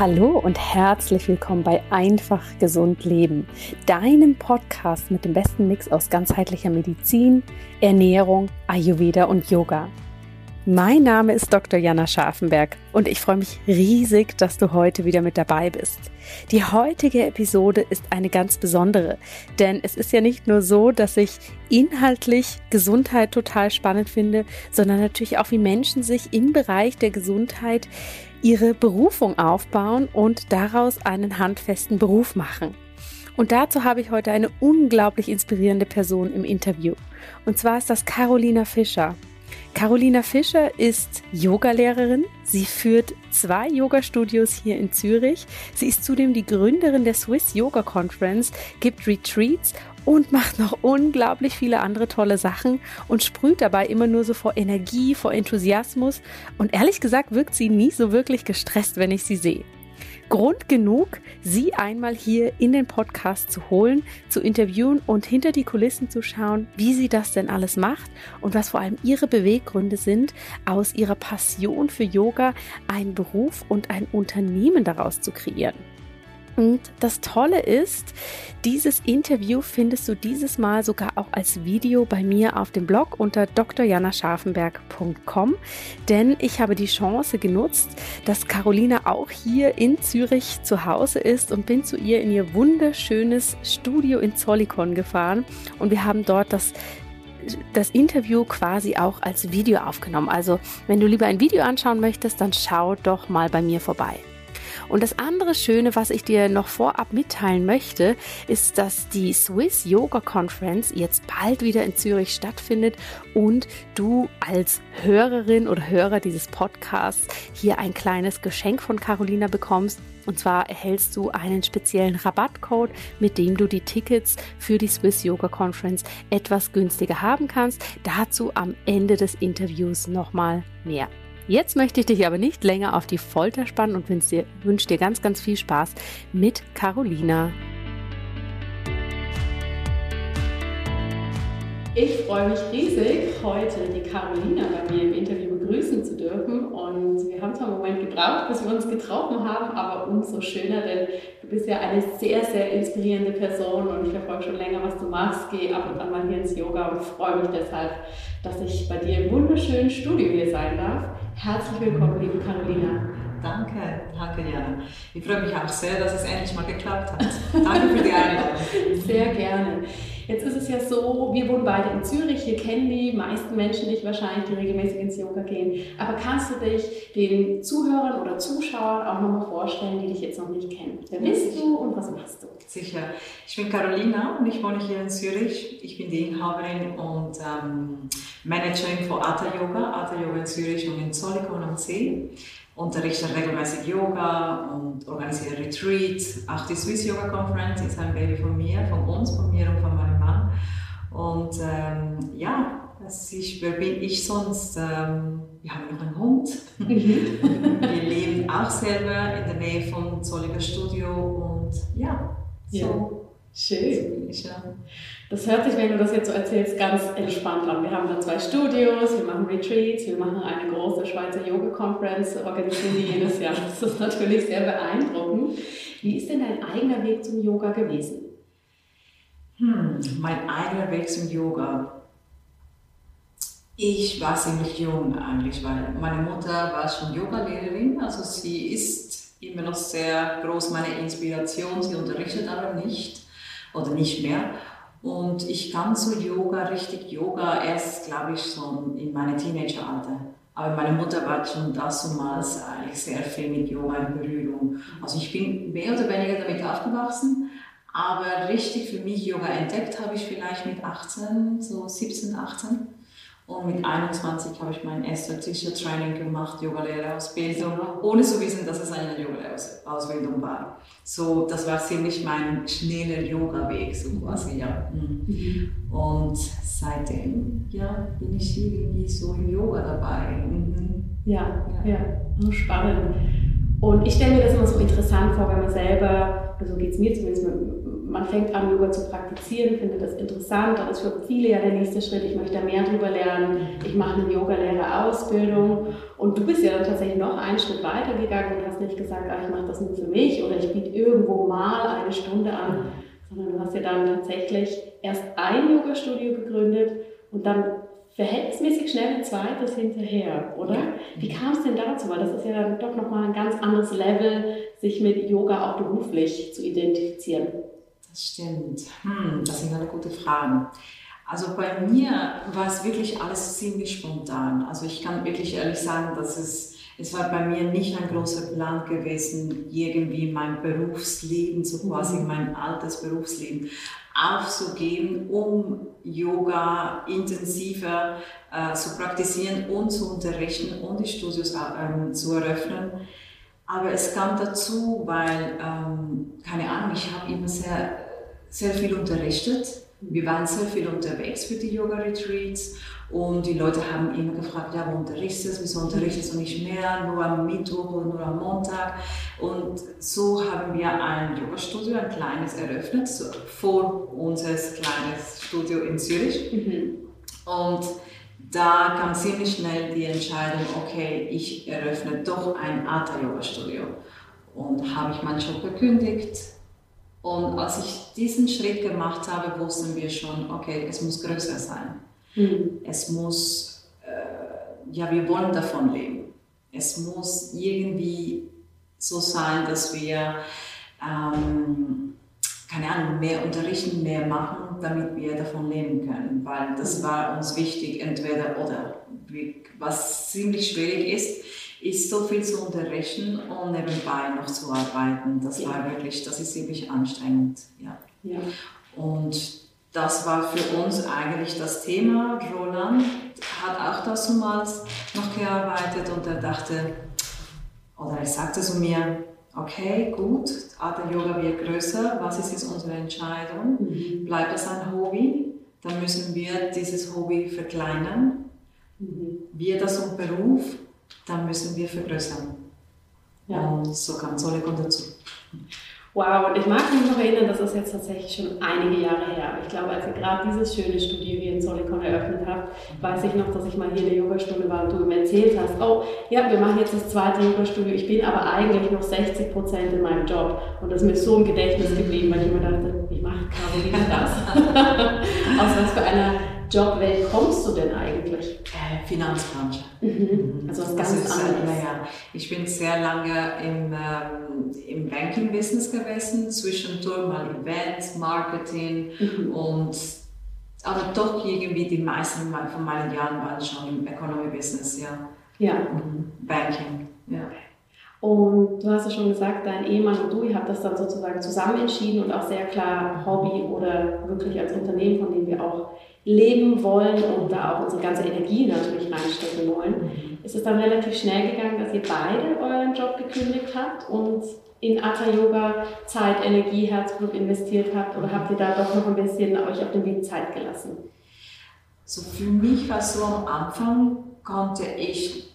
Hallo und herzlich willkommen bei Einfach Gesund Leben, deinem Podcast mit dem besten Mix aus ganzheitlicher Medizin, Ernährung, Ayurveda und Yoga. Mein Name ist Dr. Jana Scharfenberg und ich freue mich riesig, dass du heute wieder mit dabei bist. Die heutige Episode ist eine ganz besondere, denn es ist ja nicht nur so, dass ich inhaltlich Gesundheit total spannend finde, sondern natürlich auch, wie Menschen sich im Bereich der Gesundheit ihre Berufung aufbauen und daraus einen handfesten Beruf machen. Und dazu habe ich heute eine unglaublich inspirierende Person im Interview. Und zwar ist das Carolina Fischer. Carolina Fischer ist Yogalehrerin. Sie führt zwei Yoga-Studios hier in Zürich. Sie ist zudem die Gründerin der Swiss Yoga Conference, gibt Retreats und macht noch unglaublich viele andere tolle Sachen und sprüht dabei immer nur so vor Energie, vor Enthusiasmus. Und ehrlich gesagt wirkt sie nie so wirklich gestresst, wenn ich sie sehe. Grund genug, sie einmal hier in den Podcast zu holen, zu interviewen und hinter die Kulissen zu schauen, wie sie das denn alles macht und was vor allem ihre Beweggründe sind, aus ihrer Passion für Yoga einen Beruf und ein Unternehmen daraus zu kreieren. Und das Tolle ist, dieses Interview findest du dieses Mal sogar auch als Video bei mir auf dem Blog unter drjanascharfenberg.com, denn ich habe die Chance genutzt, dass Carolina auch hier in Zürich zu Hause ist und bin zu ihr in ihr wunderschönes Studio in Zollikon gefahren und wir haben dort das das Interview quasi auch als Video aufgenommen. Also, wenn du lieber ein Video anschauen möchtest, dann schau doch mal bei mir vorbei. Und das andere Schöne, was ich dir noch vorab mitteilen möchte, ist, dass die Swiss Yoga Conference jetzt bald wieder in Zürich stattfindet und du als Hörerin oder Hörer dieses Podcasts hier ein kleines Geschenk von Carolina bekommst. Und zwar erhältst du einen speziellen Rabattcode, mit dem du die Tickets für die Swiss Yoga Conference etwas günstiger haben kannst. Dazu am Ende des Interviews nochmal mehr. Jetzt möchte ich dich aber nicht länger auf die Folter spannen und wünsche dir, wünsch dir ganz, ganz viel Spaß mit Carolina. Ich freue mich riesig, heute die Carolina bei mir im Interview begrüßen zu dürfen. Und wir haben zwar einen Moment gebraucht, bis wir uns getroffen haben, aber umso schöner, denn du bist ja eine sehr, sehr inspirierende Person und ich verfolge schon länger, was du machst. Gehe ab und an mal hier ins Yoga und freue mich deshalb, dass ich bei dir im wunderschönen Studio hier sein darf. Herzlich willkommen, liebe Carolina. Danke, danke Jana. Ich freue mich auch sehr, dass es endlich mal geklappt hat. Danke für die Einladung. Sehr gerne. Jetzt ist es ja so, wir wohnen beide in Zürich, hier kennen die meisten Menschen dich wahrscheinlich, die regelmäßig ins Yoga gehen. Aber kannst du dich den Zuhörern oder Zuschauern auch nochmal vorstellen, die dich jetzt noch nicht kennen? Wer bist du und was machst du? Sicher. Ich bin Carolina und ich wohne hier in Zürich. Ich bin die Inhaberin und ähm, Managerin von Ata Yoga, Ata Yoga in Zürich und in Zollikon am See unterrichte regelmäßig Yoga und organisiere Retreats. Auch die Swiss Yoga Conference ist ein Baby von mir, von uns, von mir und von meinem Mann. Und ähm, ja, das ist, wer bin ich sonst? Ähm, wir haben noch einen Hund. Mhm. wir leben auch selber in der Nähe vom Zolliger Studio und ja, so. Ja. Schön. Ich, ja. Das hört sich, wenn du das jetzt so erzählst, ganz entspannt an. Wir haben da zwei Studios, wir machen Retreats, wir machen eine große Schweizer Yoga-Conference, organisieren die jedes Jahr. Das ist natürlich sehr beeindruckend. Wie ist denn dein eigener Weg zum Yoga gewesen? Hm, mein eigener Weg zum Yoga. Ich war ziemlich jung eigentlich, weil meine Mutter war schon Yogalehrerin, also sie ist immer noch sehr groß meine Inspiration, sie unterrichtet aber nicht oder nicht mehr. Und ich kam zu Yoga, richtig Yoga, erst, glaube ich, so in meinem Teenageralter. Aber meine Mutter war schon damals eigentlich sehr viel mit Yoga in Berührung. Also ich bin mehr oder weniger damit aufgewachsen, aber richtig für mich Yoga entdeckt habe ich vielleicht mit 18, so 17, 18. Und mit 21 habe ich mein erstes Teacher Training gemacht, Yogalehrerausbildung, ohne zu wissen, dass es eine Yogalehrerausbildung war. So, das war ziemlich mein schneller Yoga-Weg, so quasi, ja. Mhm. Und seitdem, ja, bin ich irgendwie so im Yoga dabei. Mhm. Ja, ja, ja, spannend. Und ich stelle mir das immer so interessant vor, wenn man selber, so geht es mir zumindest man fängt an, Yoga zu praktizieren, findet das interessant, dann ist für viele ja der nächste Schritt, ich möchte da mehr drüber lernen, ich mache eine Yoga-Lehrerausbildung und du bist ja dann tatsächlich noch einen Schritt weiter gegangen und hast nicht gesagt, ah, ich mache das nur für mich oder ich biete irgendwo mal eine Stunde an, sondern du hast ja dann tatsächlich erst ein Yoga-Studio gegründet und dann verhältnismäßig schnell ein zweites hinterher, oder? Wie kam es denn dazu? Weil das ist ja dann doch nochmal ein ganz anderes Level, sich mit Yoga auch beruflich zu identifizieren. Das stimmt. Hm, das sind alle gute Fragen. Also bei mir war es wirklich alles ziemlich spontan. Also ich kann wirklich ehrlich sagen, dass es, es war bei mir nicht ein großer Plan gewesen, irgendwie mein Berufsleben, so quasi mhm. mein altes Berufsleben aufzugeben, um Yoga intensiver äh, zu praktizieren und zu unterrichten und die Studios äh, zu eröffnen. Aber es kam dazu, weil, ähm, keine Ahnung, ich habe immer sehr, sehr viel unterrichtet. Wir waren sehr viel unterwegs für die Yoga-Retreats und die Leute haben immer gefragt, ja, wo unterrichtest du, wieso unterrichtest du nicht mehr, nur am Mittwoch oder nur am Montag. Und so haben wir ein Yoga-Studio, ein kleines eröffnet, so vor unseres kleines Studio in Zürich. Mhm. Und da kam ziemlich schnell die Entscheidung, okay, ich eröffne doch ein Hatha-Yoga-Studio. Und habe ich meinen Job gekündigt. Und als ich diesen Schritt gemacht habe, wussten wir schon, okay, es muss größer sein. Mhm. Es muss, äh, ja, wir wollen davon leben. Es muss irgendwie so sein, dass wir, ähm, keine Ahnung, mehr unterrichten, mehr machen, damit wir davon leben können. Weil das war uns wichtig, entweder oder. Was ziemlich schwierig ist, ist so viel zu unterrichten und nebenbei noch zu arbeiten. Das ja. war wirklich, das ist ziemlich anstrengend. Ja. ja. Und das war für uns eigentlich das Thema. Roland hat auch damals noch gearbeitet und er dachte, oder er sagte zu mir, okay, gut, Atem Yoga wird größer, was ist jetzt unsere Entscheidung? Mhm. Bleibt es ein Hobby? Dann müssen wir dieses Hobby verkleinern. Mhm. Wird das ein Beruf? Dann müssen wir vergrößern. Ja. Und so kam Solikon dazu. Wow, und ich mag mich noch erinnern, das ist jetzt tatsächlich schon einige Jahre her. Ich glaube, als ihr gerade dieses schöne Studio hier in Solikon eröffnet habt, weiß ich noch, dass ich mal hier in der Yogastunde war und du mir erzählt hast, oh, ja, wir machen jetzt das zweite Yogastudio. Ich bin aber eigentlich noch 60 Prozent in meinem Job. Und das ist mir so im Gedächtnis geblieben, weil ich immer dachte, wie macht Caroline das? Aus was für einer Jobwelt kommst du denn eigentlich? Äh, Finanzbranche. Mhm. Also was ganz ist, anderes. Ja, ich bin sehr lange im, ähm, im Banking-Business gewesen, zwischendurch mal Events, Marketing mhm. und aber doch irgendwie die meisten von meinen Jahren waren schon im Economy-Business, ja. Ja. Mhm. Banking, ja. Und du hast ja schon gesagt, dein Ehemann und du, ihr habt das dann sozusagen zusammen entschieden und auch sehr klar Hobby oder wirklich als Unternehmen, von dem wir auch leben wollen und da auch unsere ganze Energie natürlich reinstecken wollen. Mhm. Ist es dann relativ schnell gegangen, dass ihr beide euren Job gekündigt habt und in Atta Yoga Zeit, Energie, Herzblut investiert habt oder habt ihr da doch noch ein bisschen euch auf den Weg Zeit gelassen? So für mich war es so am Anfang konnte ich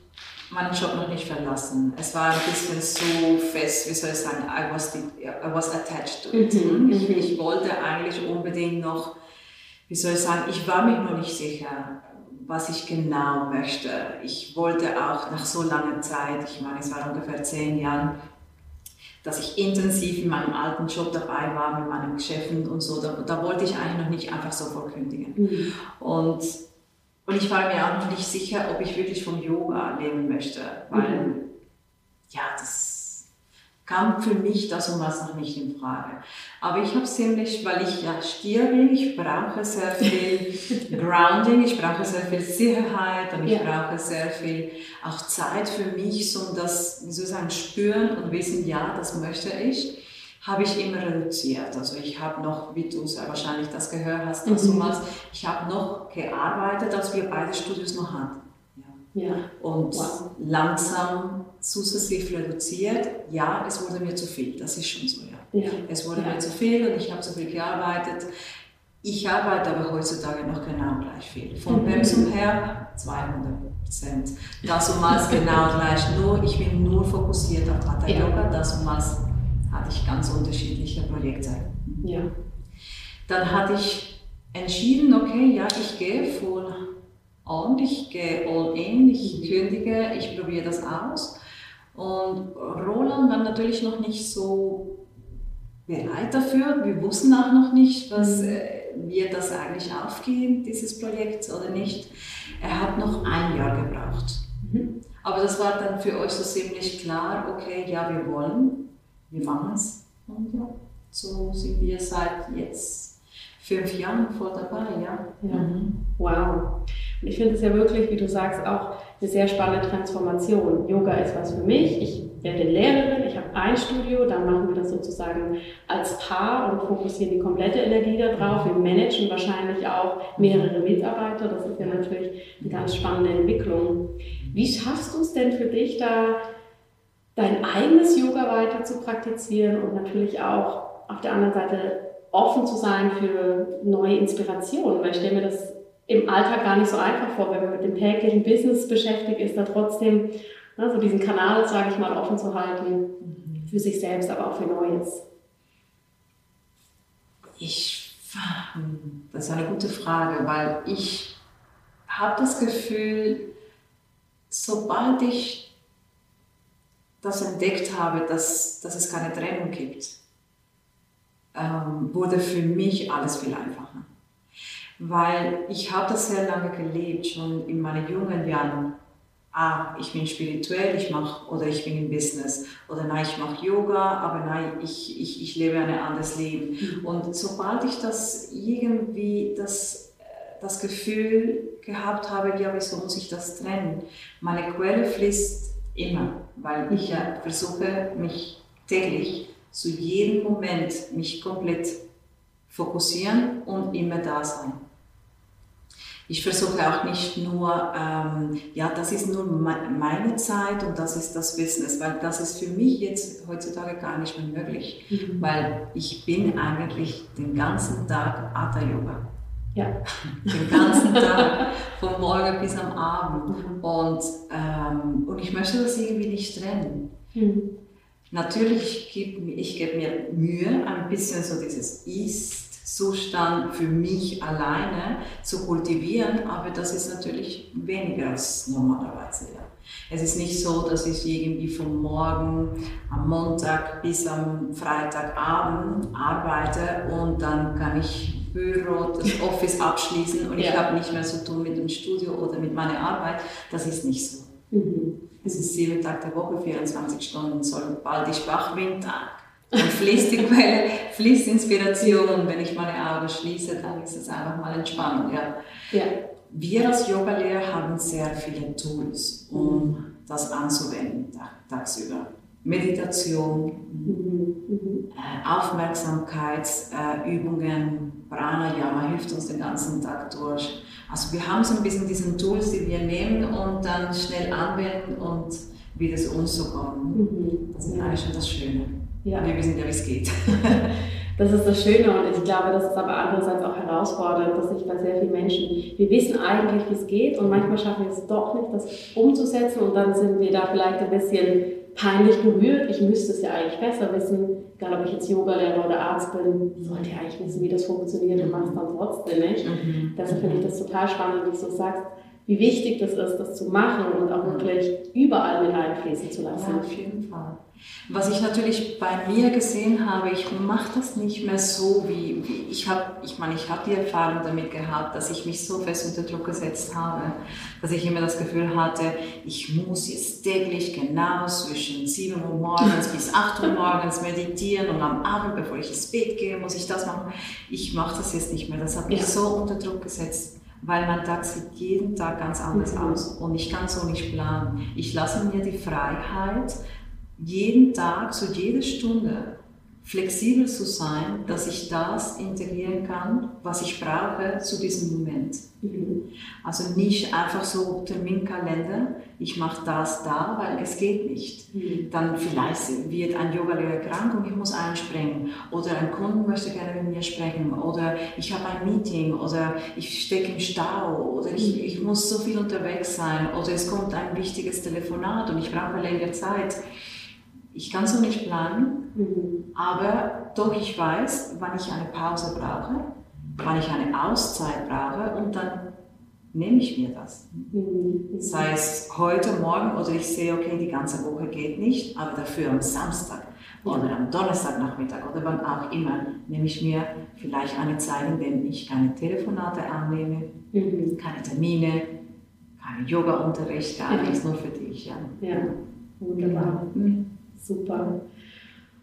meinen Job noch nicht verlassen. Es war ein bisschen so fest, wie soll ich sagen, I was, I was attached to it. Mhm. Ich, mhm. ich, wollte eigentlich unbedingt noch, wie soll ich sagen, ich war mir noch nicht sicher, was ich genau möchte. Ich wollte auch nach so langer Zeit, ich meine, es war ungefähr zehn Jahre, dass ich intensiv in meinem alten Job dabei war, mit meinen Geschäften und so, da, da wollte ich eigentlich noch nicht einfach sofort kündigen. Mhm. Und und ich war mir auch noch nicht sicher, ob ich wirklich vom Yoga leben möchte, weil mhm. ja, das kam für mich das und was noch nicht in Frage. Aber ich habe ziemlich, weil ich ja Stier bin, ich brauche sehr viel Grounding, ich brauche sehr viel Sicherheit und ich ja. brauche sehr viel auch Zeit für mich, so das, wie soll ich sagen, spüren und wissen, ja, das möchte ich habe ich immer reduziert. Also ich habe noch, wie du sehr wahrscheinlich das gehört hast, mhm. damals, ich habe noch gearbeitet, als wir beide Studios noch hatten. Ja. Und wow. langsam sukzessiv reduziert. Ja, es wurde mir zu viel, das ist schon so, ja. ja. Es wurde ja. mir zu viel und ich habe zu viel gearbeitet. Ich arbeite aber heutzutage noch genau gleich viel. Vom mhm. Pensum her 200 Prozent. Das und das genau gleich. Nur, ich bin nur fokussiert auf Hatha Yoga, das und das hatte ich ganz unterschiedliche Projekte. Ja, Dann hatte ich entschieden, okay, ja, ich gehe voll on, ich gehe all in, ich kündige, ich probiere das aus. Und Roland war natürlich noch nicht so bereit dafür. Wir wussten auch noch nicht, was mhm. äh, wird das eigentlich aufgehen, dieses Projekt oder nicht. Er hat noch ein Jahr gebraucht. Mhm. Aber das war dann für euch so ziemlich klar, okay, ja, wir wollen, wir machen es. Und ja, so sind wir seit jetzt fünf Jahren voll dabei, ja. ja. Mhm. Wow. Und ich finde es ja wirklich, wie du sagst, auch eine sehr spannende Transformation. Yoga ist was für mich. Ich werde Lehrerin, ich habe ein Studio, dann machen wir das sozusagen als Paar und fokussieren die komplette Energie darauf. Wir managen wahrscheinlich auch mehrere Mitarbeiter. Das ist ja natürlich eine ganz spannende Entwicklung. Wie schaffst du es denn für dich, da dein eigenes Yoga weiter zu praktizieren und natürlich auch auf der anderen Seite offen zu sein für neue Inspirationen? Weil ich stelle mir das im Alltag gar nicht so einfach vor, wenn man mit dem täglichen Business beschäftigt ist, da trotzdem ne, so diesen Kanal, sage ich mal, offen zu halten für sich selbst, aber auch für Neues. Ich, das ist eine gute Frage, weil ich habe das Gefühl, sobald ich das entdeckt habe, dass, dass es keine Trennung gibt, ähm, wurde für mich alles viel einfacher weil ich habe das sehr lange gelebt, schon in meinen jungen Jahren. Ah, ich bin spirituell, ich mache oder ich bin im Business oder nein, ich mache Yoga, aber nein, ich, ich, ich lebe ein anderes Leben. Mhm. Und sobald ich das irgendwie das, das Gefühl gehabt habe, ja, wieso muss ich das trennen? Meine Quelle fließt immer, weil ich ja versuche, mich täglich zu jedem Moment mich komplett fokussieren und immer da sein. Ich versuche auch nicht nur, ähm, ja, das ist nur meine Zeit und das ist das Business, weil das ist für mich jetzt heutzutage gar nicht mehr möglich, mhm. weil ich bin eigentlich den ganzen Tag Hatha Yoga. Ja. Den ganzen Tag, von morgen bis am Abend. Mhm. Und, ähm, und ich möchte das irgendwie nicht trennen. Mhm. Natürlich, ich gebe ich geb mir Mühe, ein bisschen so dieses Ist Zustand für mich alleine zu kultivieren, aber das ist natürlich weniger als normalerweise. Ja. Es ist nicht so, dass ich irgendwie von morgen am Montag bis am Freitagabend arbeite und dann kann ich Büro, das Office abschließen und ja. ich habe nicht mehr zu tun mit dem Studio oder mit meiner Arbeit. Das ist nicht so. Mhm. Es ist sieben Tage der Woche, 24 Stunden, sobald ich wach bin, dann fließt die Quelle, fließt Inspiration und wenn ich meine Augen schließe, dann ist es einfach mal Entspannung. Ja. ja. Wir als Yogalehrer haben sehr viele Tools, um das anzuwenden tagsüber. Meditation, mhm. äh, Aufmerksamkeitsübungen, Pranayama hilft uns den ganzen Tag durch. Also wir haben so ein bisschen diese Tools, die wir nehmen und dann schnell anwenden und wieder zu uns zu kommen. Mhm. Das ist eigentlich schon das Schöne. Ja. Wir wissen ja, wie es geht. Das ist das Schöne und ich glaube, das ist aber andererseits auch herausfordernd, dass sich bei sehr vielen Menschen, wir wissen eigentlich, wie es geht und manchmal schaffen wir es doch nicht, das umzusetzen und dann sind wir da vielleicht ein bisschen peinlich berührt. Ich müsste es ja eigentlich besser wissen, egal ob ich jetzt Yogalehrer oder Arzt bin, sollte ja eigentlich wissen, wie das funktioniert und mache es dann trotzdem nicht. Mhm. Deshalb finde ich das total spannend, wie du so sagst, wie wichtig das ist, das zu machen und auch wirklich überall mit einfließen zu lassen. Ja, auf jeden Fall. Was ich natürlich bei mir gesehen habe, ich mache das nicht mehr so wie, wie ich habe, ich meine, ich habe die Erfahrung damit gehabt, dass ich mich so fest unter Druck gesetzt habe, dass ich immer das Gefühl hatte, ich muss jetzt täglich genau zwischen 7 Uhr morgens bis 8 Uhr morgens meditieren und am Abend, bevor ich ins Bett gehe, muss ich das machen. Ich mache das jetzt nicht mehr. Das hat mich ja. so unter Druck gesetzt weil mein Tag sieht jeden Tag ganz anders mhm. aus und ich kann so nicht planen. Ich lasse mir die Freiheit, jeden Tag, zu jeder Stunde flexibel zu sein, dass ich das integrieren kann, was ich brauche zu diesem Moment. Mhm. Also nicht einfach so Terminkalender, ich mache das da, weil es geht nicht. Mhm. Dann vielleicht wird ein Yogalehrer krank und ich muss einspringen oder ein Kunde möchte gerne mit mir sprechen oder ich habe ein Meeting oder ich stecke im Stau oder ich, mhm. ich muss so viel unterwegs sein oder es kommt ein wichtiges Telefonat und ich brauche länger Zeit ich kann so nicht planen Mhm. Aber doch ich weiß, wann ich eine Pause brauche, wann ich eine Auszeit brauche und dann nehme ich mir das. Mhm. Sei es heute, morgen oder ich sehe, okay, die ganze Woche geht nicht, aber dafür am Samstag oder am Donnerstagnachmittag oder wann auch immer nehme ich mir vielleicht eine Zeit, in der ich keine Telefonate annehme, mhm. keine Termine, keinen Yoga-Unterricht, gar nichts, nur für dich. Ja, ja wunderbar. Mhm. Super.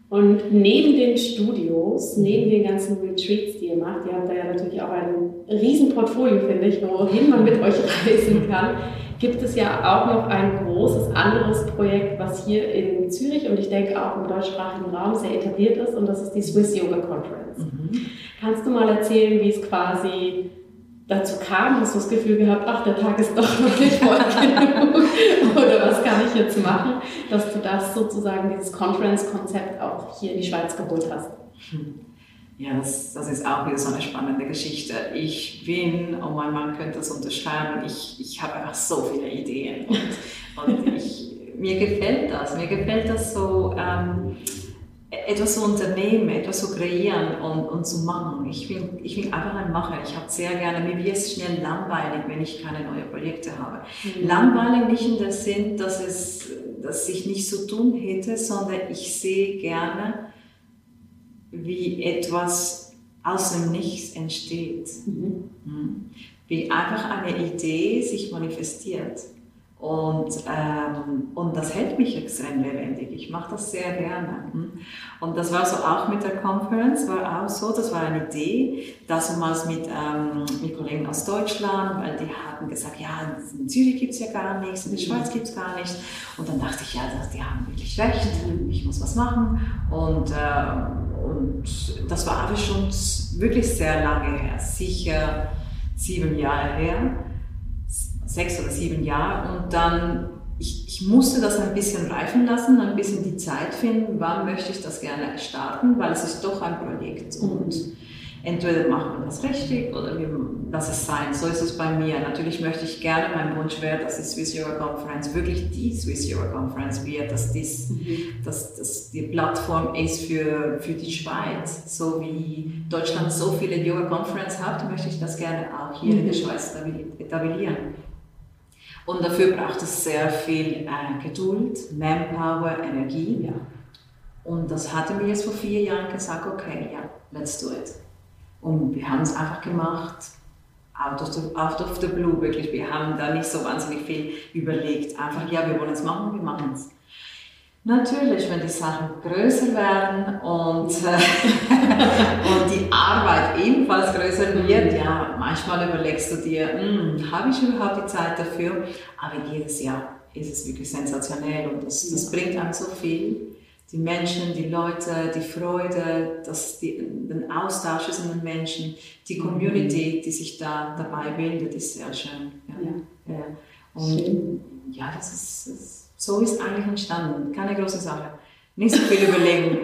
Und neben den Studios, neben den ganzen Retreats, die ihr macht, ihr habt da ja natürlich auch ein Riesenportfolio, finde ich, wohin man mit euch reisen kann, gibt es ja auch noch ein großes anderes Projekt, was hier in Zürich und ich denke auch im deutschsprachigen Raum sehr etabliert ist und das ist die Swiss Yoga Conference. Mhm. Kannst du mal erzählen, wie es quasi dazu kam? Hast du das Gefühl gehabt, ach, der Tag ist doch noch nicht voll genug oder was kann ich jetzt machen, dass du das sozusagen, dieses Conference-Konzept auch hier in die Schweiz geholt hast? Ja, das, das ist auch wieder so eine spannende Geschichte. Ich bin, und mein Mann könnte das unterschreiben, ich, ich habe einfach so viele Ideen und, und ich, mir gefällt das. Mir gefällt das so, ähm, etwas zu unternehmen, etwas zu kreieren und, und zu machen. Ich bin, ich bin einfach ein Macher. Ich habe sehr gerne, mir wird es schnell langweilig, wenn ich keine neuen Projekte habe. Mhm. Langweilig nicht in dem Sinn, dass, es, dass ich nicht so tun hätte, sondern ich sehe gerne, wie etwas aus dem Nichts entsteht. Mhm. mhm. Wie einfach eine Idee sich manifestiert. Und, ähm, und das hält mich extrem lebendig. Ich mache das sehr gerne. Hm? Und das war so auch mit der Conference, war auch so, das war eine Idee, damals mit, ähm, mit Kollegen aus Deutschland, weil die hatten gesagt, ja, in Zürich gibt es ja gar nichts, in der Schweiz gibt es gar nichts. Und dann dachte ich, ja, die haben wirklich recht, ich muss was machen. Und, äh, und das war aber schon wirklich sehr lange her, sicher sieben Jahre her sechs oder sieben Jahre und dann, ich, ich musste das ein bisschen reifen lassen, ein bisschen die Zeit finden, wann möchte ich das gerne starten, weil es ist doch ein Projekt und entweder macht man das richtig oder wir lassen es sein. So ist es bei mir. Natürlich möchte ich gerne, mein Wunsch wäre, dass die Swiss Yoga Conference wirklich die Swiss Yoga Conference wird, dass, dies, mhm. dass, dass die Plattform ist für, für die Schweiz. So wie Deutschland so viele Yoga Conference hat, möchte ich das gerne auch hier mhm. in der mhm. Schweiz etablieren. Und dafür braucht es sehr viel äh, Geduld, Manpower, Energie. Ja. Und das hatte mir jetzt vor vier Jahren gesagt, okay, ja, let's do it. Und wir haben es einfach gemacht, out of, the, out of the blue, wirklich. Wir haben da nicht so wahnsinnig viel überlegt. Einfach, ja, wir wollen es machen, wir machen es. Natürlich, wenn die Sachen größer werden und, äh, und die Arbeit ebenfalls größer wird, ja, manchmal überlegst du dir, hm, habe ich überhaupt die Zeit dafür? Aber jedes Jahr ist es wirklich sensationell und das, das bringt einem so viel. Die Menschen, die Leute, die Freude, das, die, den Austausch zwischen den Menschen, die Community, die sich da dabei bildet, ist sehr schön. Ja. Ja. Und schön. ja, das ist, das so ist eigentlich entstanden. Keine große Sache. Nicht so viel überlegen.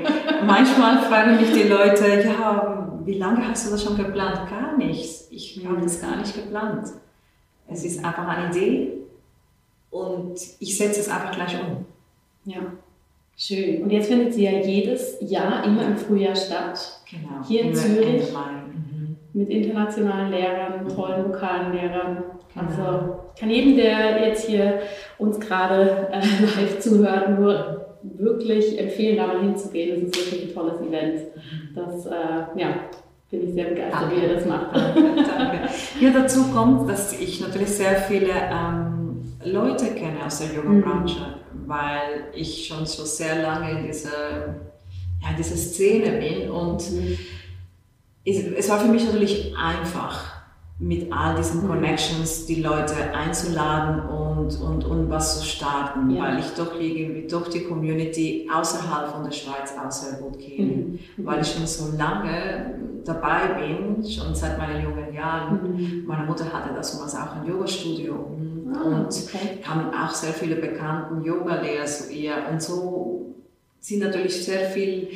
Manchmal fragen mich die Leute, ja, wie lange hast du das schon geplant? Gar nichts. Ich habe das gar nicht geplant. Es ist einfach eine Idee und ich setze es einfach gleich um. Ja, schön. Und jetzt findet sie ja jedes Jahr immer im Frühjahr statt. Genau. Hier in Zürich. Mhm. Mit internationalen Lehrern, tollen lokalen Lehrern. Also ich kann jedem, der jetzt hier uns gerade äh, live zuhört, nur wirklich empfehlen, da mal hinzugehen. Das ist wirklich ein tolles Event. Das, äh, ja, bin ich sehr begeistert, Danke. wie ihr das macht. Danke. Ja, dazu kommt, dass ich natürlich sehr viele ähm, Leute kenne aus der Yoga-Branche, mhm. weil ich schon so sehr lange in dieser, ja, dieser Szene bin und mhm. es, es war für mich natürlich einfach mit all diesen mhm. Connections die Leute einzuladen und, und, und was zu starten, ja. weil ich doch irgendwie durch die Community außerhalb von der Schweiz auch sehr gut kenne, mhm. weil ich schon so lange dabei bin, schon seit meinen jungen Jahren. Mhm. Meine Mutter hatte das damals auch ein Yoga-Studio ah, und okay. kamen auch sehr viele bekannten Yoga-Lehrer zu ihr und so sind natürlich sehr viel,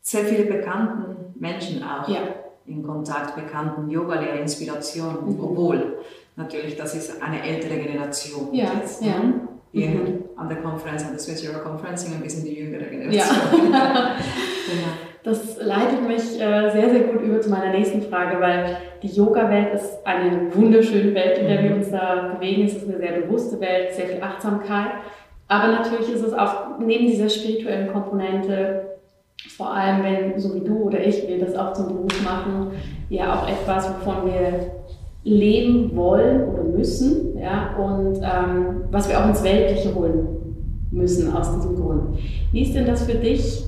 sehr viele bekannten Menschen auch. Ja in Kontakt bekannten Yoga-Lehrer-Inspirationen, mhm. obwohl natürlich das ist eine ältere Generation. Ja, jetzt, ja. Ne? mhm. an der Konferenz, an der Swiss Yoga Conferencing, ein bisschen die jüngere Generation. Ja. genau. Das leitet mich äh, sehr, sehr gut über zu meiner nächsten Frage, weil die Yoga-Welt ist eine wunderschöne Welt, in der wir uns da bewegen. Es ist eine sehr bewusste Welt, sehr viel Achtsamkeit. Aber natürlich ist es auch neben dieser spirituellen Komponente, vor allem wenn so wie du oder ich, wir das auch zum Beruf machen, ja auch etwas, wovon wir leben wollen oder müssen, ja, und ähm, was wir auch ins Weltliche holen müssen aus diesem Grund. Wie ist denn das für dich,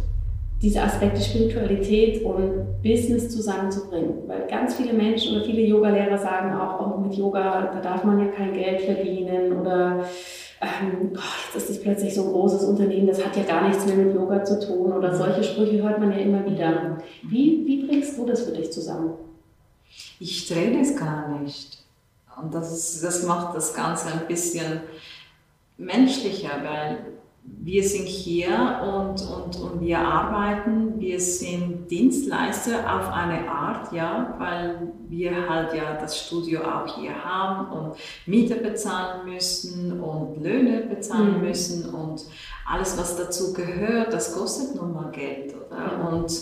diese Aspekte Spiritualität und Business zusammenzubringen? Weil ganz viele Menschen oder viele Yogalehrer sagen auch, oh, mit Yoga, da darf man ja kein Geld verdienen oder ähm, oh, jetzt ist das plötzlich so ein großes Unternehmen, das hat ja gar nichts mehr mit Yoga zu tun oder solche Sprüche hört man ja immer wieder. Wie, wie bringst du das für dich zusammen? ich trenne es gar nicht. Und das, ist, das macht das Ganze ein bisschen menschlicher, weil wir sind hier und, und, und wir arbeiten, wir sind Dienstleister auf eine Art, ja, weil wir halt ja das Studio auch hier haben und Miete bezahlen müssen und Löhne bezahlen mhm. müssen und alles, was dazu gehört, das kostet nun mal Geld, oder? Ja. Und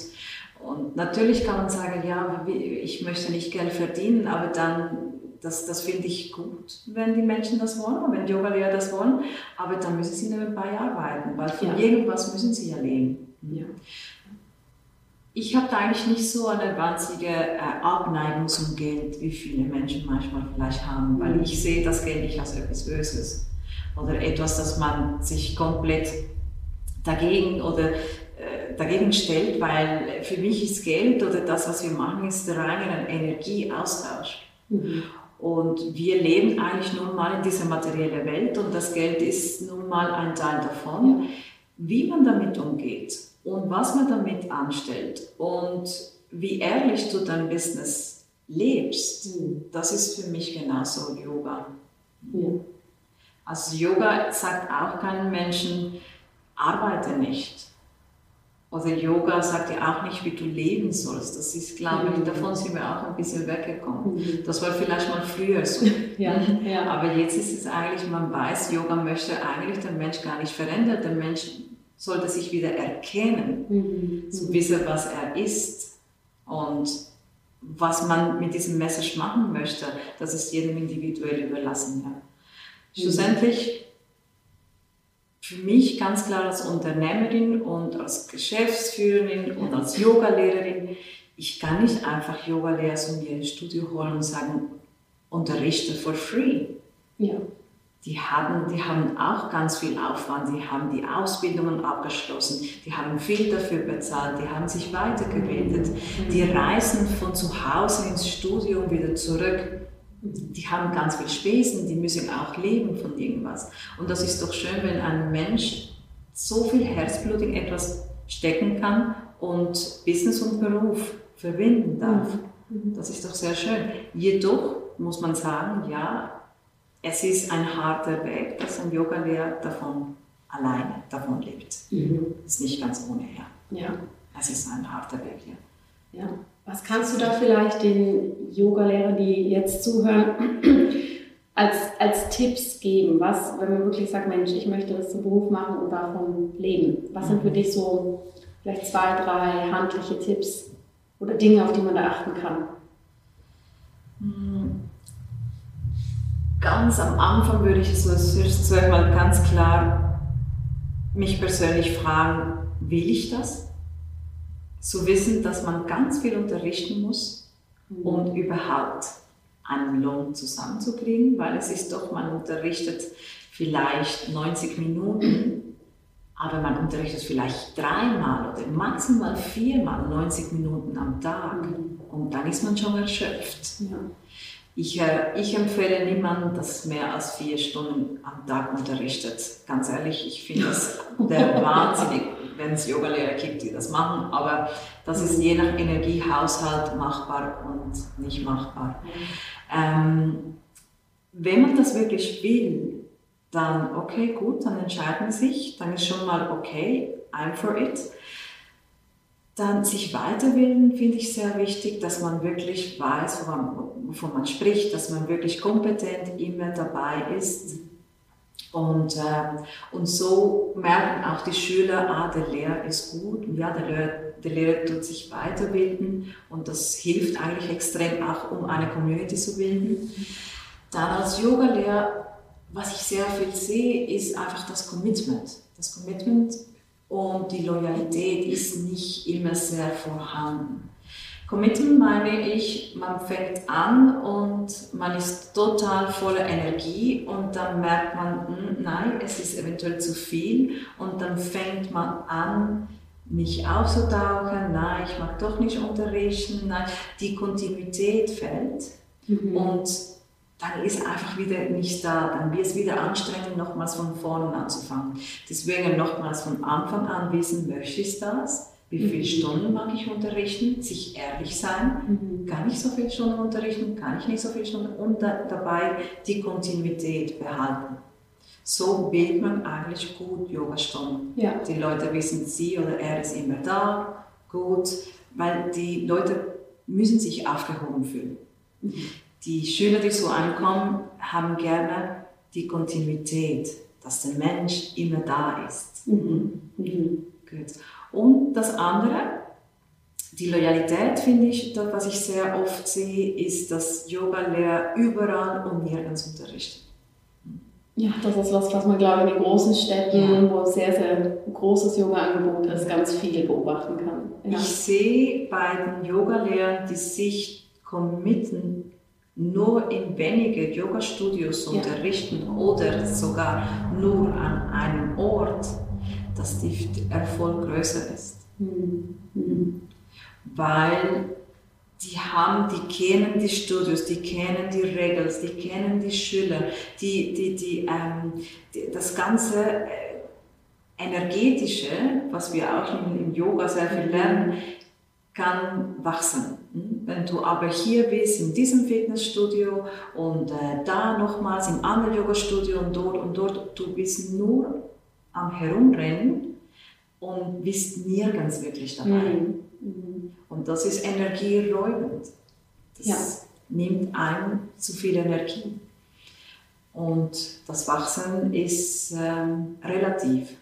und natürlich kann man sagen, ja, ich möchte nicht Geld verdienen, aber dann, das, das finde ich gut, wenn die Menschen das wollen, wenn Yoga-Lehrer das wollen, aber dann müssen sie nebenbei arbeiten, weil von ja. irgendwas müssen sie ja leben. Ja. Ich habe da eigentlich nicht so eine wahnsinnige äh, Abneigung zum Geld, wie viele Menschen manchmal vielleicht haben, weil ich sehe das Geld nicht als etwas Böses oder etwas, das man sich komplett dagegen oder dagegen stellt, weil für mich ist Geld oder das, was wir machen, ist rein ein Energieaustausch. Mhm. Und wir leben eigentlich nun mal in dieser materiellen Welt und das Geld ist nun mal ein Teil davon. Wie man damit umgeht und was man damit anstellt und wie ehrlich du dein Business lebst, mhm. das ist für mich genauso Yoga. Ja. Also Yoga sagt auch keinen Menschen, arbeite nicht oder Yoga sagt ja auch nicht, wie du leben sollst. Das ist, glaube ich, mhm. davon sind wir auch ein bisschen weggekommen. Mhm. Das war vielleicht mal früher so. ja, ja. Aber jetzt ist es eigentlich, man weiß, Yoga möchte eigentlich den Mensch gar nicht verändern. Der Mensch sollte sich wieder erkennen, mhm. zu wissen, was er ist und was man mit diesem Message machen möchte. Das ist jedem individuell überlassen. Ja. Schlussendlich für mich ganz klar als Unternehmerin und als Geschäftsführerin und als Yogalehrerin, ich kann nicht einfach Yogalehrer zu mir ins Studio holen und sagen, unterrichte for free. Ja. Die haben, die haben auch ganz viel Aufwand, die haben die Ausbildungen abgeschlossen, die haben viel dafür bezahlt, die haben sich weitergebildet, die reisen von zu Hause ins Studio und wieder zurück die haben ganz viel Spesen, die müssen auch leben von irgendwas. Und das ist doch schön, wenn ein Mensch so viel Herzblut in etwas stecken kann und Business und Beruf verbinden darf. Mhm. Das ist doch sehr schön. Jedoch muss man sagen, ja, es ist ein harter Weg, dass ein Yoga-Lehrer davon alleine davon lebt. Mhm. Ist nicht ganz ohne, ja. ja. Es ist ein harter Weg, ja. ja. Was kannst du da vielleicht den Yoga-Lehrern, die jetzt zuhören, als, als Tipps geben? Was, wenn man wirklich sagt, Mensch, ich möchte das zum Beruf machen und davon leben. Was sind für mhm. dich so vielleicht zwei, drei handliche Tipps oder Dinge, auf die man da achten kann? Mhm. Ganz am Anfang würde ich so zuerst mal ganz klar mich persönlich fragen, will ich das? zu wissen, dass man ganz viel unterrichten muss, um mhm. überhaupt einen Lohn zusammenzukriegen, weil es ist doch, man unterrichtet vielleicht 90 Minuten, aber man unterrichtet vielleicht dreimal oder maximal viermal 90 Minuten am Tag mhm. und dann ist man schon erschöpft. Ja. Ich, äh, ich empfehle niemandem, dass mehr als vier Stunden am Tag unterrichtet. Ganz ehrlich, ich finde das der wahnsinnig wenn es Yogalehrer gibt, die das machen, aber das ist je nach Energiehaushalt machbar und nicht machbar. Ähm, wenn man das wirklich will, dann okay, gut, dann entscheiden sich, dann ist schon mal okay, I'm for it. Dann sich weiterbilden finde ich sehr wichtig, dass man wirklich weiß, wovon man, wovon man spricht, dass man wirklich kompetent immer dabei ist Und, äh, und so merken auch die Schüler, ah, der Lehrer ist gut, ja, der Lehrer, der Lehrer tut sich weiterbilden und das hilft eigentlich extrem auch, um eine Community zu bilden. Dann als Yoga-Lehrer, was ich sehr viel sehe, ist einfach das Commitment. Das Commitment und die Loyalität ist nicht immer sehr vorhanden. Commitment meine ich, man fängt an und man ist total voller Energie und dann merkt man, hm, nein, es ist eventuell zu viel und dann fängt man an, nicht aufzutauchen, nein, ich mag doch nicht unterrichten, nein, die Kontinuität fällt mhm. und dann ist einfach wieder nicht da, dann wird es wieder anstrengend, nochmals von vorne anzufangen. Deswegen nochmals von Anfang an wissen, möchte ich das? Wie viele mhm. Stunden mag ich unterrichten? Sich ehrlich sein. Mhm. Kann ich so viele Stunden unterrichten? Kann ich nicht so viele Stunden? Und da, dabei die Kontinuität behalten. So bildet man eigentlich gut Yoga-Stunden. Ja. Die Leute wissen, sie oder er ist immer da, gut, weil die Leute müssen sich aufgehoben fühlen. Mhm. Die Schüler, die so ankommen, haben gerne die Kontinuität, dass der Mensch immer da ist. Mhm. Mhm. Gut. Und das andere, die Loyalität, finde ich, das, was ich sehr oft sehe, ist, dass Yoga-Lehrer überall und nirgends unterrichten. Ja, das ist was, was man, glaube ich, in den großen Städten, ja. wo sehr, sehr großes Yoga-Angebot ist, ganz viel beobachten kann. Ja. Ich sehe bei den Yoga-Lehrern, die sich committen, nur in wenige Yoga-Studios ja. unterrichten oder sogar nur an einem Ort, dass der Erfolg größer ist. Mhm. Weil die haben, die kennen die Studios, die kennen die Regeln, die kennen die Schüler, die, die, die, ähm, die das ganze äh, energetische, was wir auch im, Yoga sehr viel lernen, kann wachsen. Hm? Wenn du aber hier bist, in diesem Fitnessstudio und äh, da nochmals im anderen Yoga-Studio und dort und dort, du bist nur am Herumrennen und bist nirgends wirklich dabei. Mhm. mhm. Und das ist energieräubend. Das ja. nimmt ein zu viel Energie. Und das Wachsen ist ähm, relativ.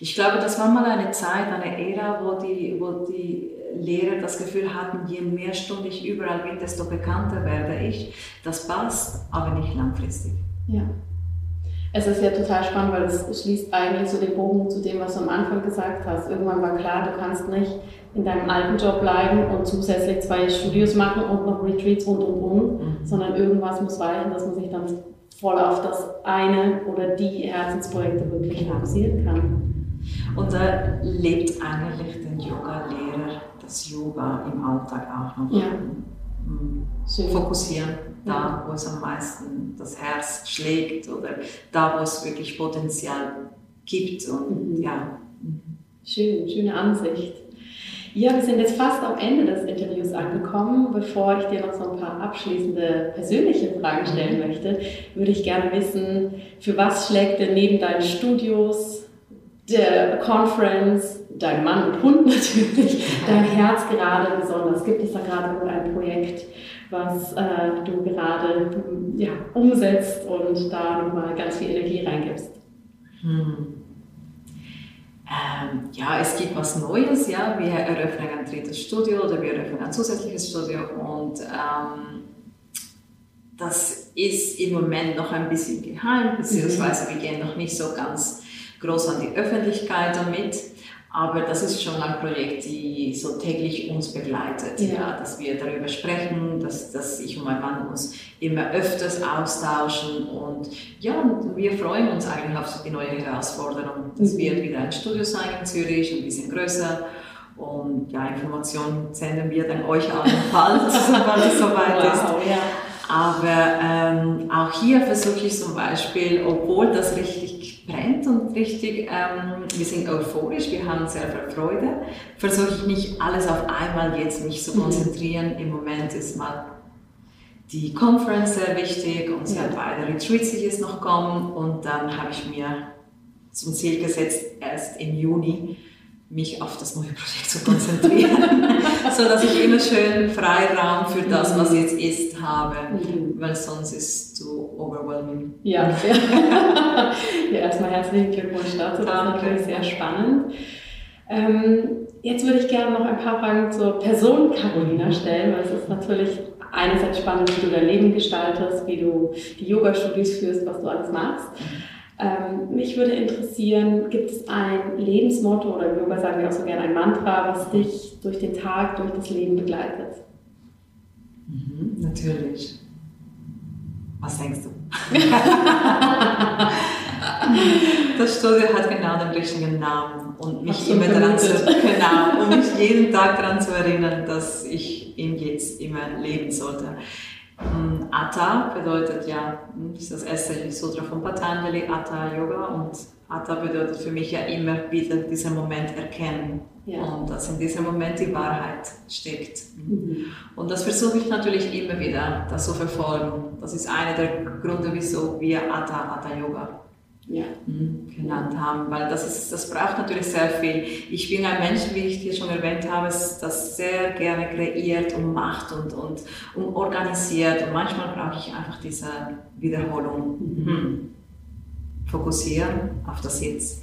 Ich glaube, das war mal eine Zeit, eine Ära, wo die, wo die Lehrer das Gefühl hatten, je mehr Stunden ich überall bin, desto bekannter werde ich. Das passt, aber nicht langfristig. Ja. Es ist ja total spannend, weil es schließt eigentlich so den Bogen zu dem, was du am Anfang gesagt hast. Irgendwann war klar, du kannst nicht in deinem alten Job bleiben und zusätzlich zwei Studios machen und noch Retreats und und und, mhm. sondern irgendwas muss weichen, dass man sich dann voll auf das eine oder die Herzensprojekte wirklich fokussieren kann. Und da lebt eigentlich der Yoga-Lehrer das Yoga im Alltag auch noch. Ja. Mhm. Fokussieren da, wo es am meisten das Herz schlägt oder da, wo es wirklich Potenzial gibt. Und, mhm. ja. Schön, schöne Ansicht. Ja, wir sind jetzt fast am Ende des Interviews angekommen. Bevor ich dir noch so ein paar abschließende persönliche Fragen stellen mhm. möchte, würde ich gerne wissen, für was schlägt denn neben deinen Studios, der Conference, dein Mann und Hund natürlich, dein Herz gerade besonders? Gibt es da gerade ein Projekt, was äh, du gerade ja, umsetzt und da nochmal ganz viel Energie reingibst? Hm. Ähm, ja, es gibt was Neues, ja. Wir eröffnen ein drittes Studio oder wir eröffnen ein zusätzliches Studio und ähm, das ist im Moment noch ein bisschen geheim, beziehungsweise wir gehen noch nicht so ganz groß an die Öffentlichkeit damit. Aber das ist schon ein Projekt, die so täglich uns begleitet, ja. ja dass wir darüber sprechen, dass, dass ich und mein Mann uns immer öfters austauschen und ja, wir freuen uns eigentlich auf die neue Herausforderung. Es mhm. wird wieder ein Studio sein in Zürich, ein bisschen größer und ja, Informationen senden wir dann euch allenfalls, sobald es soweit wow, ist. Ja. Aber ähm, auch hier versuche ich zum Beispiel, obwohl das richtig brennt und richtig, ähm, wir sind euphorisch, wir haben sehr viel Freude, versuche ich nicht alles auf einmal jetzt mich zu mhm. konzentrieren. Mhm. Im Moment ist mal die Conference sehr wichtig und sehr ja. beide Retreats, die jetzt noch kommen. Und dann habe ich mir zum Ziel gesetzt, erst im Juni mich auf das neue Projekt zu konzentrieren. so dass ich immer schön Freiraum für das, was jetzt ist, habe, mhm. weil sonst ist es zu overwhelming. Ja, ja. ja erstmal herzlichen Glückwunsch dazu, das ist natürlich sehr spannend. Ähm, jetzt würde ich gerne noch ein paar Fragen zur Person Carolina stellen, weil es ist natürlich einerseits spannend, wie du dein Leben gestaltest, wie du die Yoga-Studios führst, was du alles machst. Ähm, mich würde interessieren, gibt es ein Lebensmotto oder im Yoga sagen wir auch so gerne ein Mantra, was dich durch den Tag, durch das Leben begleitet? Mhm, natürlich. Was denkst du? das Studio hat genau den richtigen Namen und mich immer daran zu, genau, um mich jeden Tag daran zu erinnern, dass ich ihn jetzt immer leben sollte. Ähm, Atta bedeutet ja, das ist das erste Sutra von Patanjali, Atta Yoga und Atta bedeutet für mich ja immer wieder diesen Moment erkennen ja. und dass in diesem Moment die Wahrheit steckt. Mhm. Und das versuche ich natürlich immer wieder, das zu verfolgen. Das ist einer der Gründe, wieso wir Atta, Atta Yoga ja. Mhm, genannt haben, weil das, ist, das braucht natürlich sehr viel. Ich bin ein Mensch, wie ich dir schon erwähnt habe, das sehr gerne kreiert und macht und, und, und organisiert und manchmal brauche ich einfach diese Wiederholung. Mhm. Fokussieren auf das Jetzt.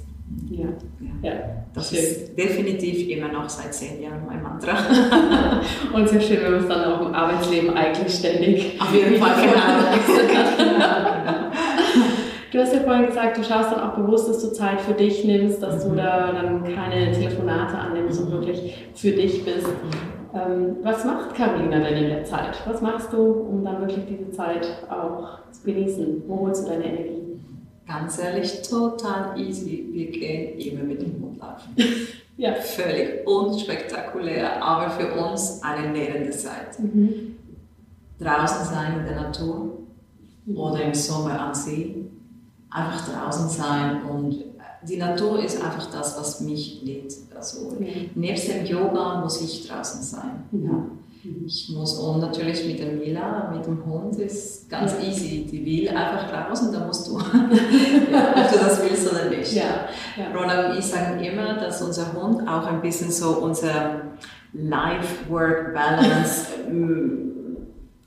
Ja. ja. ja. Das schön. ist definitiv immer noch seit zehn Jahren mein Mantra. und sehr schön, wenn man es dann auch im Arbeitsleben eigentlich ständig. Auf jeden Fall, genau. Du hast ja vorhin gesagt, du schaust dann auch bewusst, dass du Zeit für dich nimmst, dass du da dann keine Telefonate annimmst und wirklich für dich bist. Ähm, was macht Carolina denn in der Zeit? Was machst du, um dann wirklich diese Zeit auch zu genießen? Wo holst du deine Energie? Ganz ehrlich, total easy. Wir gehen immer mit dem Hund laufen. ja. Völlig unspektakulär, aber für uns eine nährende Zeit. Mhm. Draußen sein in der Natur mhm. oder im Sommer am See einfach draußen sein und die Natur ist einfach das, was mich lädt. Also mhm. nebst dem Yoga muss ich draußen sein. Mhm. Ja. Ich muss und natürlich mit dem Mila, mit dem Hund ist ganz ja. easy. Die will einfach draußen, da musst du, ja, ob du das willst oder nicht. Ja. Ja. Ronald und ich sagen immer, dass unser Hund auch ein bisschen so unser Life-Work-Balance ähm,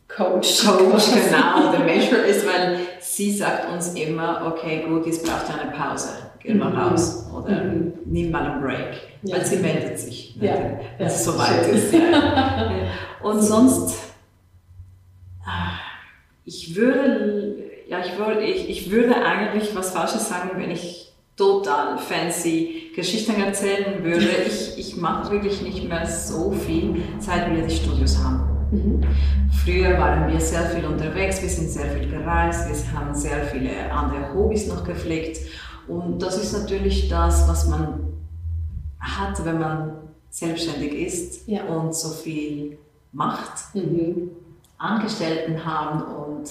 Coach, Coach genau, der Mentor ist, weil sie sagt uns immer, okay, gut, jetzt braucht ihr eine Pause, geh mal mhm. raus oder mhm. nimm mal einen Break, ja. weil sie meldet sich, ja. wenn ja. es soweit ist. Und sonst, ah, ich würde, ja, ich würde, ich, ich würde eigentlich was Falsches sagen, wenn ich total fancy Geschichten erzählen würde. Ich, ich mache wirklich nicht mehr so viel, seit wir die Studios haben. Mhm. Früher waren wir sehr viel unterwegs, wir sind sehr viel gereist, wir haben sehr viele andere Hobbys noch gepflegt. Und das ist natürlich das, was man hat, wenn man selbstständig ist ja. und so viel macht. Mhm. Angestellten haben und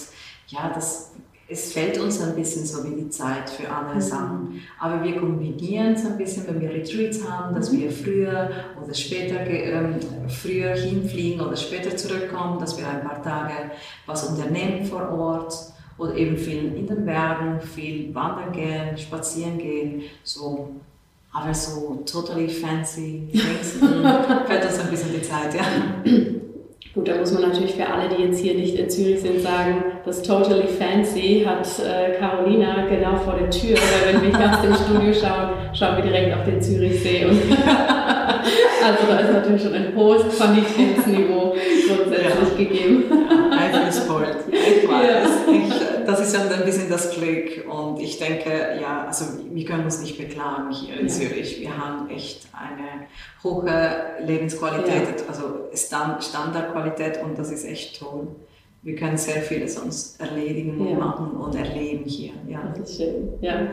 ja, das es fällt uns ein bisschen so wie die Zeit für andere mhm. Sachen. Aber wir kombinieren es ein bisschen, wenn wir Retreats haben, dass wir früher oder später ähm, früher hinfliegen oder später zurückkommen, dass wir ein paar Tage was unternehmen vor Ort oder eben viel in den Bergen, viel wandern gehen, spazieren gehen, so. Aber so totally fancy things, fällt uns ein bisschen die Zeit, ja. Gut, da muss man natürlich für alle, die jetzt hier nicht in Zürich sind, sagen, das Totally Fancy hat äh, Carolina genau vor der Tür. Weil wenn wir aus dem Studio schauen, schauen wir direkt auf den Zürichsee. Und also da ist natürlich schon ein hohes Qualitätsniveau grundsätzlich ja. gegeben. Sport. Ich weiß. Ja. das ist dann ein bisschen das Glück. Und ich denke, ja, also wir können uns nicht beklagen hier in ja. Zürich. Wir haben echt eine hohe Lebensqualität, ja. also Standardqualität und das ist echt toll. Wir können sehr vieles sonst erledigen und ja. machen und erleben hier. Ja. Das ist schön. Ja.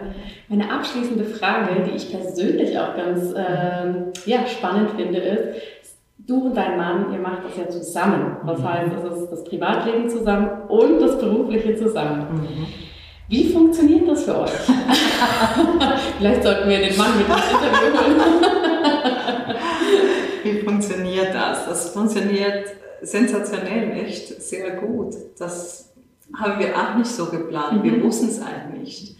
Meine abschließende Frage, die ich persönlich auch ganz ähm, ja, spannend finde, ist, du und dein Mann, ihr macht das ja zusammen. Das mhm. heißt, es ist das Privatleben zusammen und das Berufliche zusammen. Mhm. Wie funktioniert das für euch? Vielleicht sollten wir den Mann mit ins Interview holen. Wie funktioniert das? Das funktioniert sensationell, echt sehr gut. Das haben wir auch nicht so geplant. Mhm. Wir wussten es eigentlich nicht.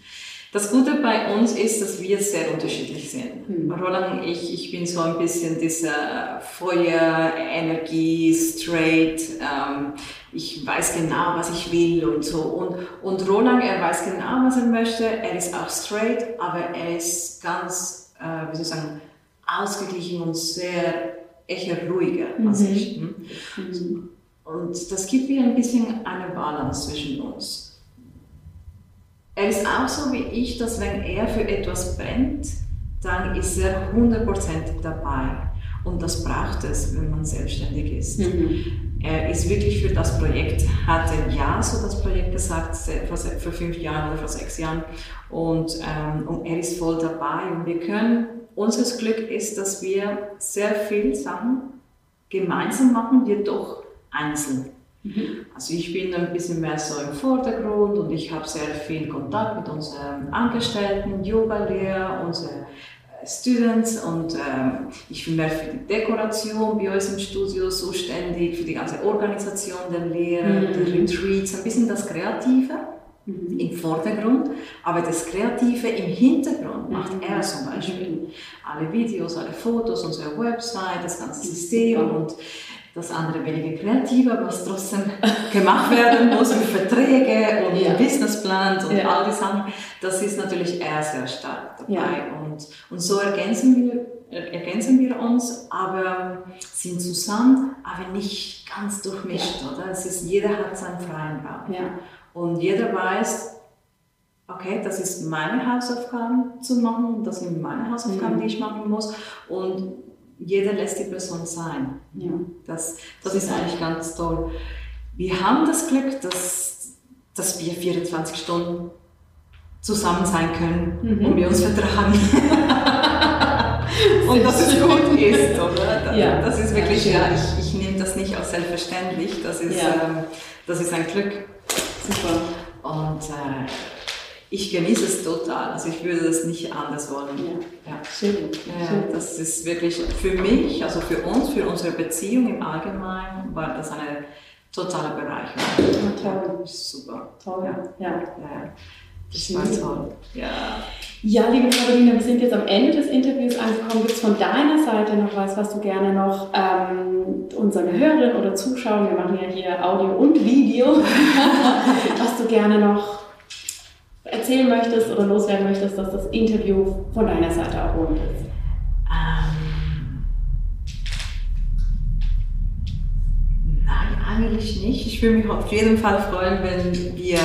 Das Gute bei uns ist, dass wir sehr unterschiedlich sind. Mhm. Roland ich, ich bin so ein bisschen dieser Feuer, Energie, straight. Ähm, ich weiß genau, was ich will und so. Und, und Roland, er weiß genau, was er möchte. Er ist auch straight, aber er ist ganz, äh, wie soll ich sagen, ausgeglichen und sehr eher ruhiger mhm. als ich. Hm? Mhm. Und das gibt mir ein bisschen eine Balance zwischen uns. Er ist auch so wie ich, dass wenn er für etwas brennt, dann ist er hundertprozentig dabei. Und das braucht es, wenn man selbstständig ist. Mhm. Er ist wirklich für das Projekt, hat er ja so das Projekt gesagt, vor, vor fünf Jahren oder vor sechs Jahren. Und, ähm, und er ist voll dabei. Und wir können, unser Glück ist, dass wir sehr viele Sachen gemeinsam machen, wir doch einzeln. Mhm. Also ich bin ein bisschen mehr so im Vordergrund und ich habe sehr viel Kontakt mit unseren Angestellten, Yoga-Lehrer, unseren äh, Students und ähm, ich bin mehr für die Dekoration bei uns im Studio zuständig, für die ganze Organisation der Lehrer, mhm. der Retreats, ein bisschen das Kreative mhm. im Vordergrund, aber das Kreative im Hintergrund macht mhm. er zum Beispiel. Mhm. Alle Videos, alle Fotos, unsere Website, das ganze System und das andere weniger kreativer, was trotzdem gemacht werden muss mit Verträge und ja. Businessplan und ja. all die Sachen. Das ist natürlich eher sehr stark dabei. Ja. Und, und so ergänzen wir, ergänzen wir uns, aber sind zusammen, aber nicht ganz durchmischt. Oder? Es ist, jeder hat seinen freien Raum. Und jeder weiß, okay, das ist meine Hausaufgaben zu machen, das sind meine Hausaufgaben, mhm. die ich machen muss. Und jeder lässt die Person sein. Ja. Das, das ist eigentlich ganz toll. Wir haben das Glück, dass, dass wir 24 Stunden zusammen sein können mhm. und wir uns vertragen. und dass es gut ist, oder? Ja. Das ist wirklich, ja, ich, ich nehme das nicht als selbstverständlich. Das ist, ja. ähm, das ist ein Glück. Super. Und äh, ich genieße es total. Also ich würde das nicht anders wollen. Ja, ja. Schön. Ja. Das ist wirklich für mich, also für uns, für unsere Beziehung im Allgemeinen, war das eine totale Bereicherung. Toll. Super. Toll. Ja. ja. ja. Das war toll. Ja. Ja, liebe Carolina, wir sind jetzt am Ende des Interviews angekommen. Gibt es von deiner Seite noch was, was du gerne noch ähm, unseren Hörerinnen oder Zuschauern, wir machen ja hier Audio und Video, was du gerne noch erzählen möchtest oder loswerden möchtest, dass das Interview von deiner Seite auch rund ist? Ähm, nein, eigentlich nicht. Ich würde mich auf jeden Fall freuen, wenn wir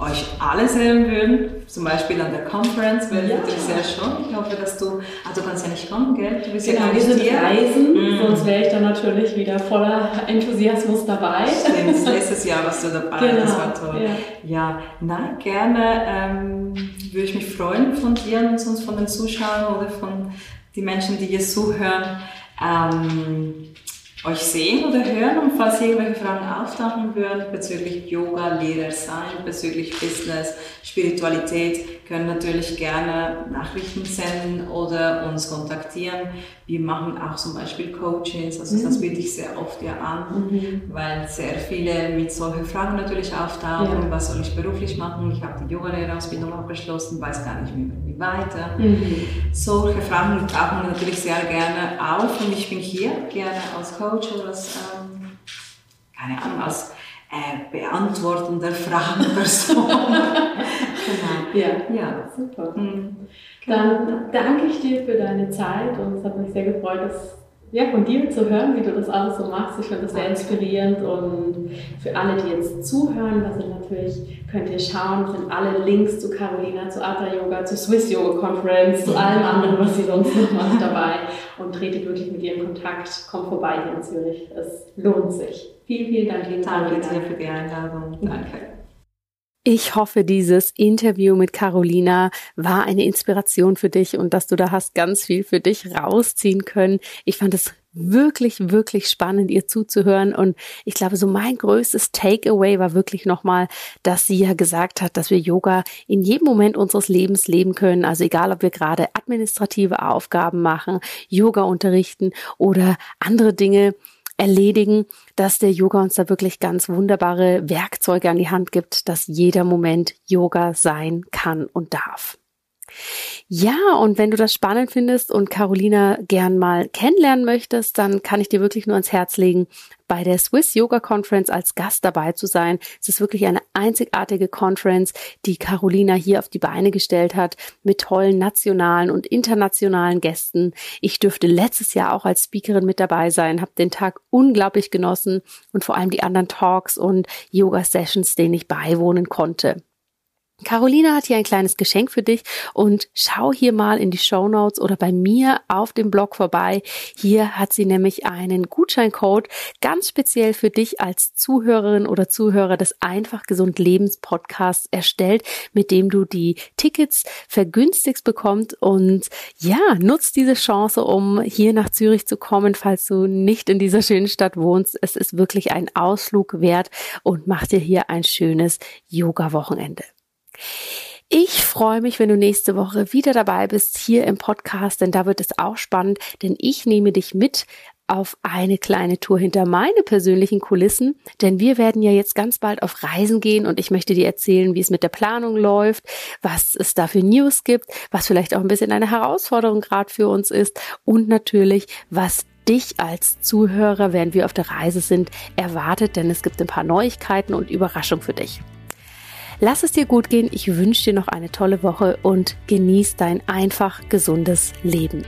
euch alle sehen würden. Zum Beispiel an der Conference wäre ja. natürlich sehr schön. Ich hoffe, dass du, du kannst ja nicht kommen, gell? Du bist genau, ja wir sind hier. Reisen, mm. sonst wäre ich dann natürlich wieder voller Enthusiasmus dabei. Stimmt, letztes Jahr warst du dabei, genau. das war toll. Ja, ja nein, gerne ähm, würde ich mich freuen von dir und sonst von den Zuschauern oder von den Menschen, die hier zuhören. Ähm, euch sehen oder hören und falls irgendwelche Fragen auftauchen würden bezüglich Yoga, Lehrer sein, bezüglich Business, Spiritualität, können natürlich gerne Nachrichten senden oder uns kontaktieren. Wir machen auch zum Beispiel Coachings, also mhm. das biete ich sehr oft ja an, mhm. weil sehr viele mit solchen Fragen natürlich auftauchen, ja. was soll ich beruflich machen, ich habe die Yoga-Lehrerausbildung abgeschlossen, weiß gar nicht mehr wie weiter. Mhm. Solche Fragen tauchen natürlich sehr gerne auf und ich bin hier gerne als Coach oder als, ähm, keine Ahnung, als äh, beantwortender Fragenperson. genau. Ja, ja. super. Mhm. Dann danke ich dir für deine Zeit und es hat mich sehr gefreut, dass, ja, von dir zu hören, wie du das alles so machst. Ich finde das sehr inspirierend und für alle, die jetzt zuhören, das sind natürlich, könnt ihr schauen, sind alle Links zu Carolina, zu Atta Yoga, zu Swiss Yoga Conference, zu allem anderen, was sie sonst noch macht dabei und tretet wirklich mit ihr in Kontakt, kommt vorbei hier in Zürich. Es lohnt sich. Vielen, vielen Dank, liebe Danke dir für die Einladung. Danke. Ich hoffe, dieses Interview mit Carolina war eine Inspiration für dich und dass du da hast ganz viel für dich rausziehen können. Ich fand es wirklich, wirklich spannend, ihr zuzuhören. Und ich glaube, so mein größtes Takeaway war wirklich nochmal, dass sie ja gesagt hat, dass wir Yoga in jedem Moment unseres Lebens leben können. Also egal, ob wir gerade administrative Aufgaben machen, Yoga unterrichten oder andere Dinge erledigen, dass der Yoga uns da wirklich ganz wunderbare Werkzeuge an die Hand gibt, dass jeder Moment Yoga sein kann und darf. Ja, und wenn du das spannend findest und Carolina gern mal kennenlernen möchtest, dann kann ich dir wirklich nur ans Herz legen, bei der Swiss Yoga Conference als Gast dabei zu sein. Es ist wirklich eine einzigartige Conference, die Carolina hier auf die Beine gestellt hat, mit tollen nationalen und internationalen Gästen. Ich dürfte letztes Jahr auch als Speakerin mit dabei sein, habe den Tag unglaublich genossen und vor allem die anderen Talks und Yoga Sessions, denen ich beiwohnen konnte. Carolina hat hier ein kleines Geschenk für dich und schau hier mal in die Show Notes oder bei mir auf dem Blog vorbei. Hier hat sie nämlich einen Gutscheincode ganz speziell für dich als Zuhörerin oder Zuhörer des Einfach Gesund Lebens Podcasts erstellt, mit dem du die Tickets vergünstigst bekommst und ja, nutzt diese Chance, um hier nach Zürich zu kommen, falls du nicht in dieser schönen Stadt wohnst. Es ist wirklich ein Ausflug wert und mach dir hier ein schönes Yoga-Wochenende. Ich freue mich, wenn du nächste Woche wieder dabei bist hier im Podcast, denn da wird es auch spannend, denn ich nehme dich mit auf eine kleine Tour hinter meine persönlichen Kulissen, denn wir werden ja jetzt ganz bald auf Reisen gehen und ich möchte dir erzählen, wie es mit der Planung läuft, was es da für News gibt, was vielleicht auch ein bisschen eine Herausforderung gerade für uns ist und natürlich, was dich als Zuhörer, während wir auf der Reise sind, erwartet, denn es gibt ein paar Neuigkeiten und Überraschungen für dich. Lass es dir gut gehen. Ich wünsche dir noch eine tolle Woche und genieß dein einfach gesundes Leben.